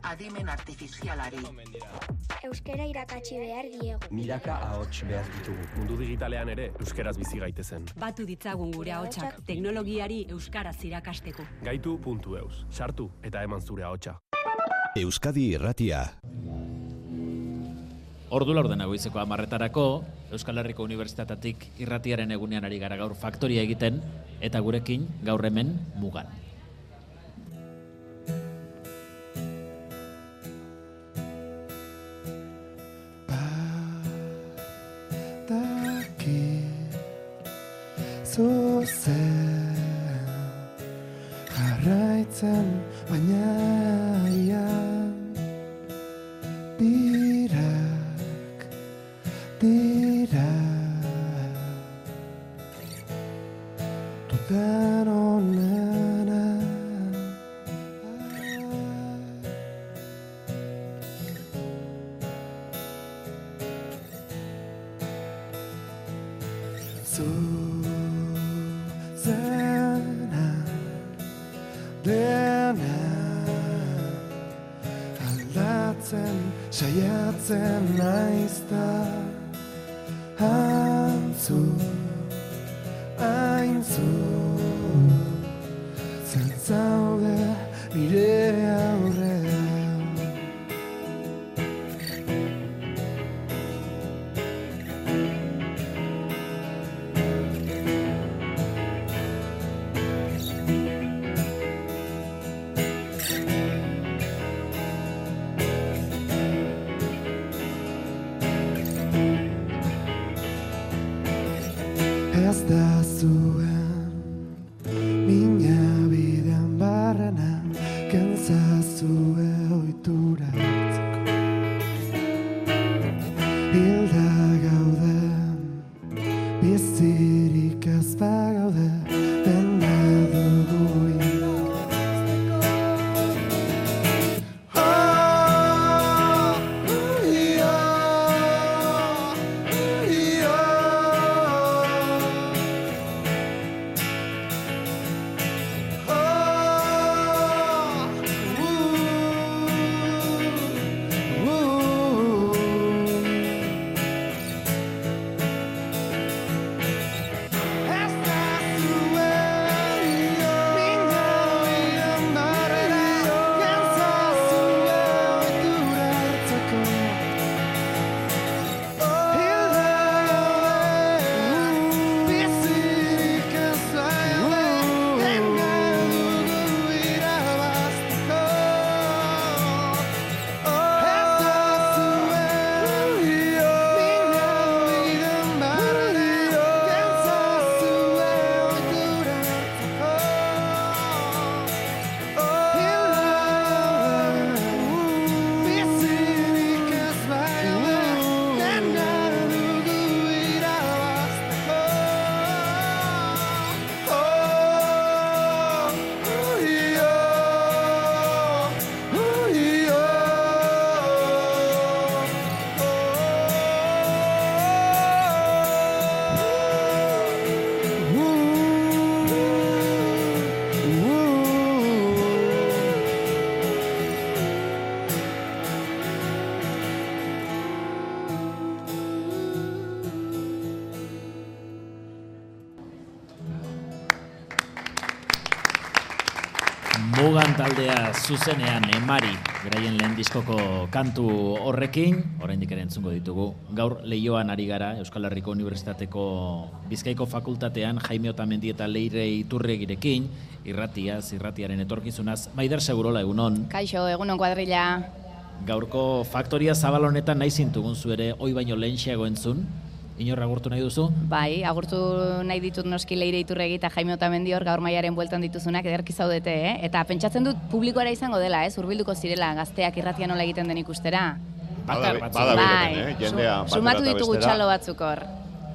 adimen artifizialari. Euskera irakatsi behar diegu. Milaka ahots behar ditugu. Mundu digitalean ere euskeraz bizi gaitezen. Batu ditzagun gure ahotsak teknologiari euskaraz irakasteko. Gaitu.eus. Sartu eta eman zure ahotsa. Euskadi Irratia. Ordu laur dena goizeko amarretarako, Euskal Herriko Unibertsitatetik irratiaren egunean ari gara gaur faktoria egiten, eta gurekin gaur hemen mugan. Zuzen jarraitzen baina ian dirak dira Saiatzen naizta taldea zuzenean emari beraien lehen diskoko kantu horrekin, oraindik ere entzungo ditugu. Gaur leioan ari gara Euskal Herriko Unibertsitateko Bizkaiko Fakultatean Jaime Otamendi eta Leire Iturregirekin, irratiaz, irratiaren etorkizunaz, Maider Segurola egunon. Kaixo, egunon kuadrilla. Gaurko faktoria zabal honetan nahi zintugun zu ere, oi baino lehenxeago entzun, Inorra agurtu nahi duzu? Bai, agurtu nahi ditut noski leire iturregi eta Jaime Otamendi hor gaur maiaren bueltan dituzunak ederki zaudete, eh? Eta pentsatzen dut publikoara izango dela, ez? Hurbilduko zirela gazteak irratia nola egiten den ikustera. Bada- bada Bai, eh? Jendea sumatu ditugu txalo batzuk hor.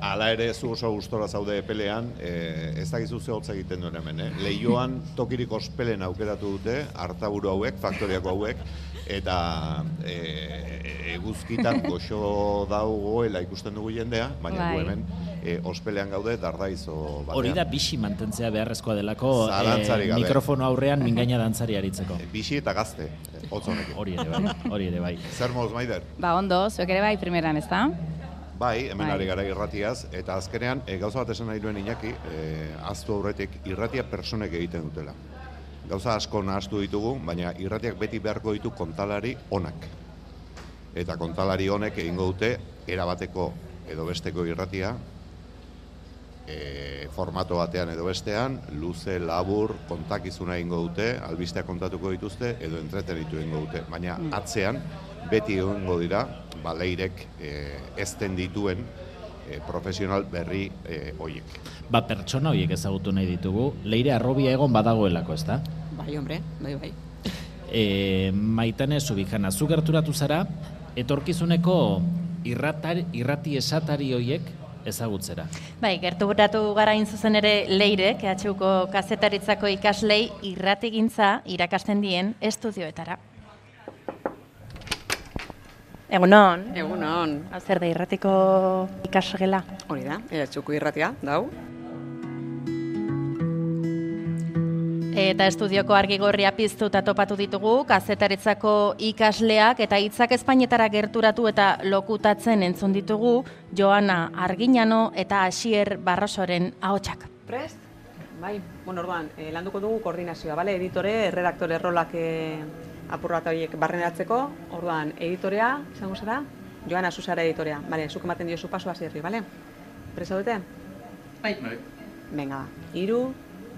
Hala ere zu oso gustora zaude pelean, e, ez dakizu ze hotza egiten duen hemen, eh? Leioan tokirik ospelen aukeratu dute, hartaburu hauek, faktoriako hauek, eta e, eguzkitan [laughs] goxo dagoela ikusten dugu jendea, baina Bai. gu hemen e, ospelean gaude dardaizo batean. Hori da bixi mantentzea beharrezkoa delako gabe. mikrofono aurrean [laughs] mingaina dantzari aritzeko. Bixi eta gazte, hotz honekin. Hori ere bai, hori ere bai. Zer moz, Maider? Ba, ondo, zuek ere bai primeran, ez da? Bai, hemen Bai. ari gara irratiaz, eta azkenean e, gauza bat esan nahi duen Iñaki, e, aztu aurretik irratia personek egiten dutela. Gauza asko nahastu ditugu, baina irratiak beti beharko ditu kontalari onak. Eta kontalari honek egingo dute erabateko edo besteko irratia, e, formato batean edo bestean, luze, labur, kontakizuna egingo dute, albisteak kontatuko dituzte, edo entretenitu egingo dute. Baina Mm. atzean, beti egongo dira, ba, leirek e, ezten dituen e, profesional berri e, hoiek. Ba, pertsona horiek ezagutu nahi ditugu, leire arrobia egon badagoelako, ez da? Bai, hombre, bai, bai. E, maitane zubijana, zu gerturatu zara, etorkizuneko irratar, irrati esatari horiek ezagutzera. Bai, gerturatu gara zuzen ere leire, KHUko kazetaritzako ikaslei irratigintza irakasten dien estudioetara. Egunon. Egunon. Hau zer da irratiko ikasgela? Hori da, eratxuko irratia, dau. Eta estudioko argigorria piztu eta topatu ditugu, kazetaritzako ikasleak eta hitzak espainetara gerturatu eta lokutatzen entzun ditugu, Joana Arginano eta Asier Barrosoren ahotsak. Prest? Bai, bueno, orduan, eh, landuko dugu koordinazioa, bale? Editore, erredaktore rolak eh, apurrat horiek barrenatzeko. Orduan, editorea, izango zara? Joana Susara editorea. Bale, zuk ematen diozu paso hasierri, bale? Prest zaudete? Bai. bai. Venga, iru,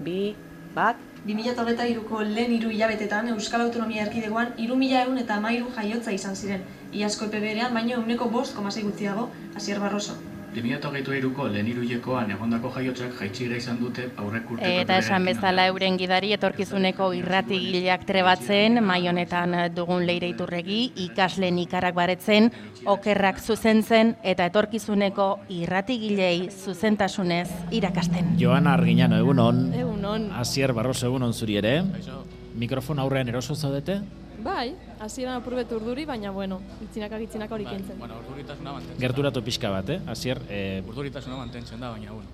bi, bat, 2023ko lehen hiru hilabetetan Euskal Autonomia Erkidegoan 3000 eta hamairu jaiotza izan ziren. Iazko epe berean, baino euneko bost komasei gutxiago, Asier Barroso. 2023ko lehen hiruilekoan egondako jaiotzak jaitsira izan dute aurrek urteko Eta esan bezala euren gidari etorkizuneko irratigileak trebatzen, mai honetan dugun leire iturregi, ikasleen ikarak baretzen, okerrak zuzentzen eta etorkizuneko irratigilei zuzentasunez irakasten. Joana Arginano, egunon. Egunon. Asier Barroso, egunon zuri ere. Mikrofon aurrean eroso zaudete? Bai, hasieran apurbet urduri, baina bueno, itzinaka gitzinaka hori kentzen. Bueno, urduritasuna mantentzen. Gerturatu pixka bat, eh? Asier, eh, Urduritasuna mantentzen da, baina, bueno.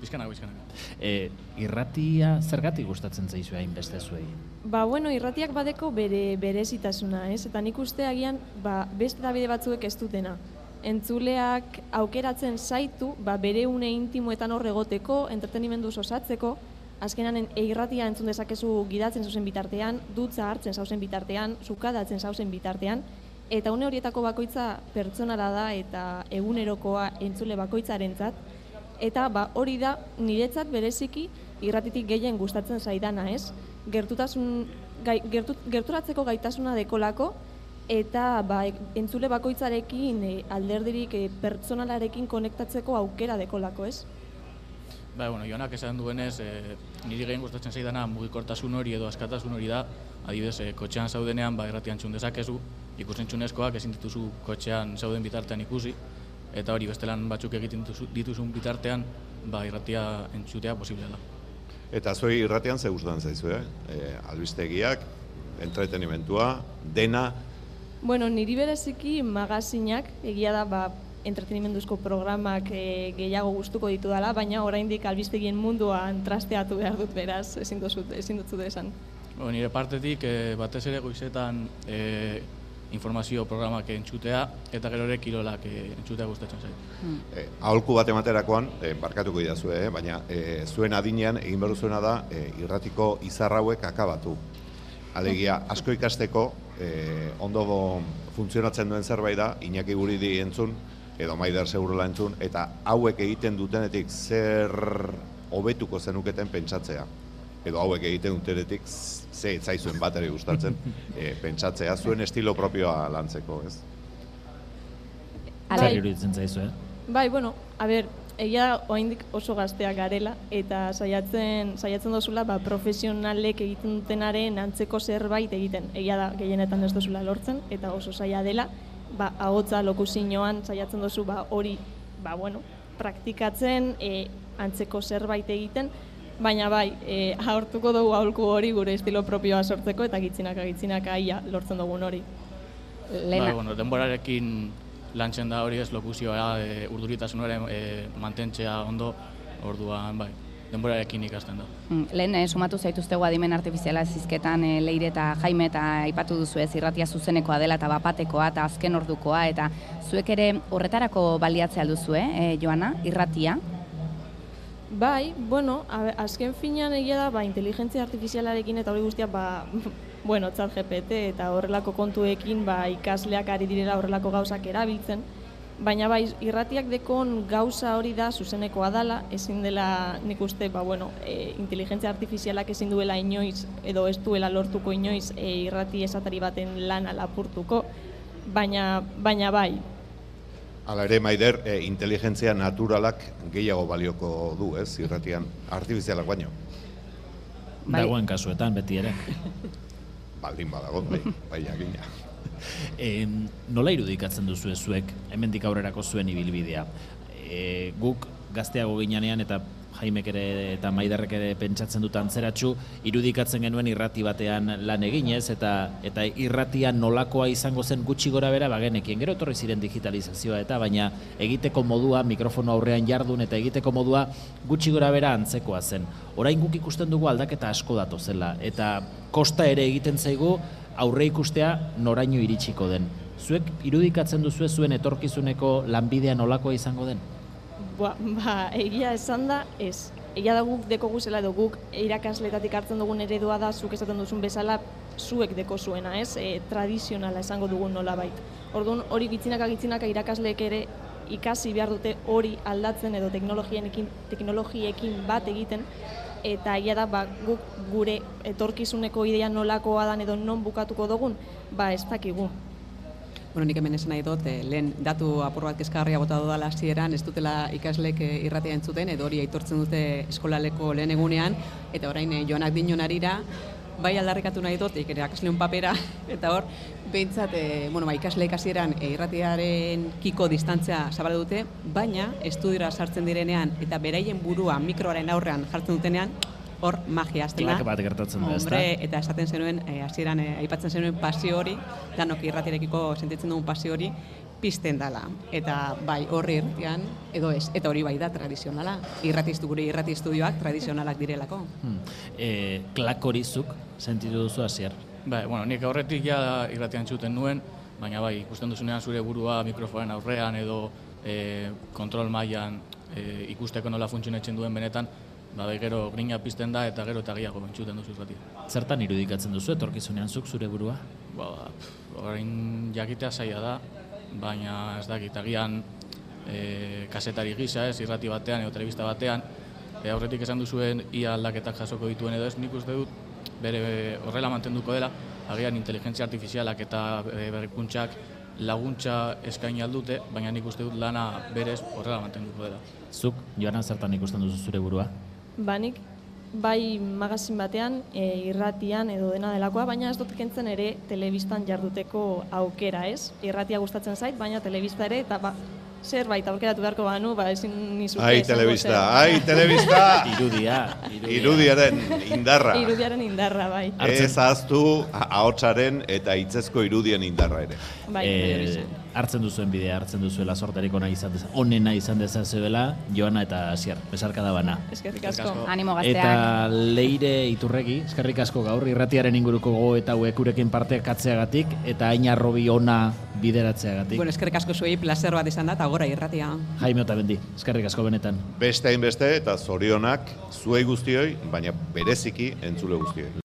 Bizkanak, bizkanak. eh, irratia zergatik gustatzen zaizu hainbeste zuei? Ba, bueno, irratiak badeko bere berezitasuna, ez? Eta nik uste agian, ba, beste da bide batzuek ez dutena. Entzuleak aukeratzen zaitu, ba, bere une intimoetan hor egoteko, entretenimendu osatzeko, azkenan en- irratia entzun dezakezu gidatzen zauzen bitartean, dutza hartzen zauzen bitartean, sukadatzen zauzen bitartean, eta une horietako bakoitza pertsonala da eta egunerokoa entzule bakoitzarentzat, eta ba, hori da niretzat bereziki irratitik gehien gustatzen zaidana, ez? Gertutasun, gai, gertu, gerturatzeko gaitasuna dekolako, eta ba, entzule bakoitzarekin e, alderdirik e, pertsonalarekin konektatzeko aukera dekolako, ez? Ba, bueno, Joanak esan duenez, e, niri gehien gustatzen zaidana mugikortasun hori edo askatasun hori da, adibidez, e, kotxean zaudenean, ba, irratian txun dezakezu, ikusentzunezkoak ezin dituzu kotxean zauden bitartean ikusi, eta hori bestelan batzuk egiten dituzu, dituzun bitartean, ba, irratia entzutea posible da. Eta zuei irratean ze gustatzen zaizu, eh? E, albistegiak, entretenimentua, dena, Bueno, niri bereziki magazinak, egia da, ba, entretenimenduzko programak e, gehiago gustuko ditu dela, baina oraindik albistegien munduan trasteatu behar dut beraz, ezin dut, ezin dut esan. Bueno, nire partetik, e, batez ere goizetan e, informazio programak entzutea, eta gero ere kirolak e, entzutea gustatzen zait. e, aholku bat ematerakoan, e, barkatuko idazue, eh? baina e, zuen adinean egin behar zuena da e, irratiko izar hauek akabatu. Alegia, asko ikasteko, e, ondo funtzionatzen duen zerbait da, Iñaki Guridi entzun, edo Maider Segurola entzun, eta hauek egiten dutenetik zer hobetuko zenuketen pentsatzea. Edo hauek egiten dutenetik ze ez zaizuen bateri gustatzen [laughs] e, pentsatzea, zuen estilo propioa lantzeko, ez? Zer iruditzen zaizu, eh? Bai, bueno, a ber, egia oraindik oso gazteak garela eta saiatzen saiatzen dozula ba, profesionalek egiten dutenaren antzeko zerbait egiten. Egia da gehienetan ez dozula lortzen eta oso saia dela, ba ahotsa lokuzioan saiatzen dozu ba hori, ba bueno, praktikatzen e, antzeko zerbait egiten, baina bai, e, ahortuko dugu aholku hori gure estilo propioa sortzeko eta gitzinaka gitzinaka ia lortzen dugun hori. Ba, bueno, denborarekin lantzen da hori ez lokuzioa e, urduritasunaren e, mantentzea ondo, orduan, bai, denborarekin ikasten da. Mm, Lehen eh, sumatu zaituztegu adimen artifiziala zizketan eh, Leire eta Jaime eta aipatu duzu ez irratia zuzenekoa dela eta bapatekoa eta azken ordukoa eta zuek ere horretarako baliatzea duzu, eh, Joana, irratia? Bai, bueno, a, azken finean egia da, ba, inteligentzia artifizialarekin eta hori guztia, ba, [laughs] bueno, txat GPT eta horrelako kontuekin, ba, ikasleak ari direla horrelako gauzak erabiltzen, baina bai, irratiak dekon gauza hori da zuzenekoa dala, ezin dela nik uste, ba, bueno, e, inteligentzia artifizialak ezin duela inoiz, edo ez duela lortuko inoiz e, irrati esatari baten lana lapurtuko, baina, baina bai, Hala ere, Maider, e, inteligentzia naturalak gehiago balioko du, ez, irratian, artifizialak baino. Bai. Dagoen kasuetan, beti ere. Baldin badago, bai, bai jakina. [laughs] E, nola irudikatzen duzu zuek hemendik aurrerako zuen ibilbidea? E, guk gazteago ginean eta Jaimek ere eta Maiderrek ere pentsatzen dut antzeratxu, irudikatzen genuen irrati batean lan eginez, eta eta irratia nolakoa izango zen gutxi gora bera, bagenekien gero etorri ziren digitalizazioa eta baina egiteko modua mikrofono aurrean jardun eta egiteko modua gutxi gora bera antzekoa zen. Orain guk ikusten dugu aldaketa asko dato zela, eta kosta ere egiten zaigu aurre ikustea noraino iritsiko den. Zuek irudikatzen duzu zuen etorkizuneko lanbidea nolakoa izango den? Ba, ba, egia esan da, ez. Egia da guk deko guzela edo guk irakasletatik hartzen dugun eredua da, zuk esaten duzun bezala, zuek deko zuena, ez? E, tradizionala esango dugun nola bait. Orduan, hori gitzinaka gitzinaka irakasleek ere ikasi behar dute hori aldatzen edo teknologiekin, teknologiekin bat egiten, eta egia da ba, guk gure etorkizuneko idea nolakoa dan edo non bukatuko dugun, ba ez dakigu. Bueno, nik hemen esan nahi dut, eh, lehen datu apur bat kezkarria bota dudala hasieran, ez dutela ikaslek eh, irratia entzuten, edo hori aitortzen dute eskolaleko lehen egunean, eta orain eh, joanak dinon arira, bai aldarrikatu nahi dut, ikere akasleun papera, [laughs] eta hor, behintzat, e, bueno, ba, ikasleek hasieran e, irratiaren kiko distantzia zabaldu dute, baina estudiora sartzen direnean eta beraien burua mikroaren aurrean jartzen dutenean, hor magia azten da. Klak bat gertatzen da, ezta? Eta esaten zenuen, e, hasieran e, aipatzen zenuen pasio hori, danok irratirekiko sentitzen dugun pasio hori, pizten dala. Eta bai, horri irratian, edo ez, eta hori bai da tradizionala. Irratiztu gure irrati estudioak tradizionalak direlako. Hmm. E, klak hori zuk sentitu duzu hasier. Bai, bueno, nik aurretik ja irratian txuten nuen, baina bai, ikusten duzunean zure burua mikrofonen aurrean edo e, kontrol mailan e, ikusteko nola funtzionatzen duen benetan, ba, bai, gero grina pizten da eta gero eta gehiago entzuten duzu irratia. Zertan irudikatzen duzu etorkizunean zuk zure burua? Ba, pff, orain jakitea zaila da, baina ez dakit, agian e, kasetari gisa, ez, irrati batean edo telebista batean, e, aurretik esan duzuen ia aldaketak jasoko dituen edo ez, nik uste dut bere horrela mantenduko dela, agian inteligentzia artifizialak eta e, berrikuntzak laguntza eskaini aldute, baina nik uste dut lana berez horrela mantenduko dela. Zuk, Joana, zertan ikusten duzu zure burua? Banik, bai magazin batean, e, irratian edo dena delakoa, baina ez dut kentzen ere telebistan jarduteko aukera, ez? Irratia gustatzen zait, baina telebista ere, eta ba, zerbait aurkeratu beharko banu, ba, ezin nizuke Ai, telebista, [laughs] ai, telebista! Irudia, Irudiaren indarra. Irudiaren indarra, bai. Ez ahaztu ahotsaren eta hitzezko irudien indarra ere. Bai, Eh, hartzen duzuen bidea, hartzen duzuela sorterik ona izan deza, onena izan dezazuela, Joana eta Asier, besarka da bana. Eskerrik asko. Animo gazteak. Eta leire iturregi, eskerrik asko gaur, irratiaren inguruko gogo eta uekurekin parteak atzeagatik, eta aina robi ona bideratzeagatik. Bueno, eskerrik asko zuei placer bat izan da, eta gora irratia. Jaime Otamendi, eskerrik asko benetan. Beste hainbeste eta zorionak zuei guztioi, baina bereziki entzule guztioi.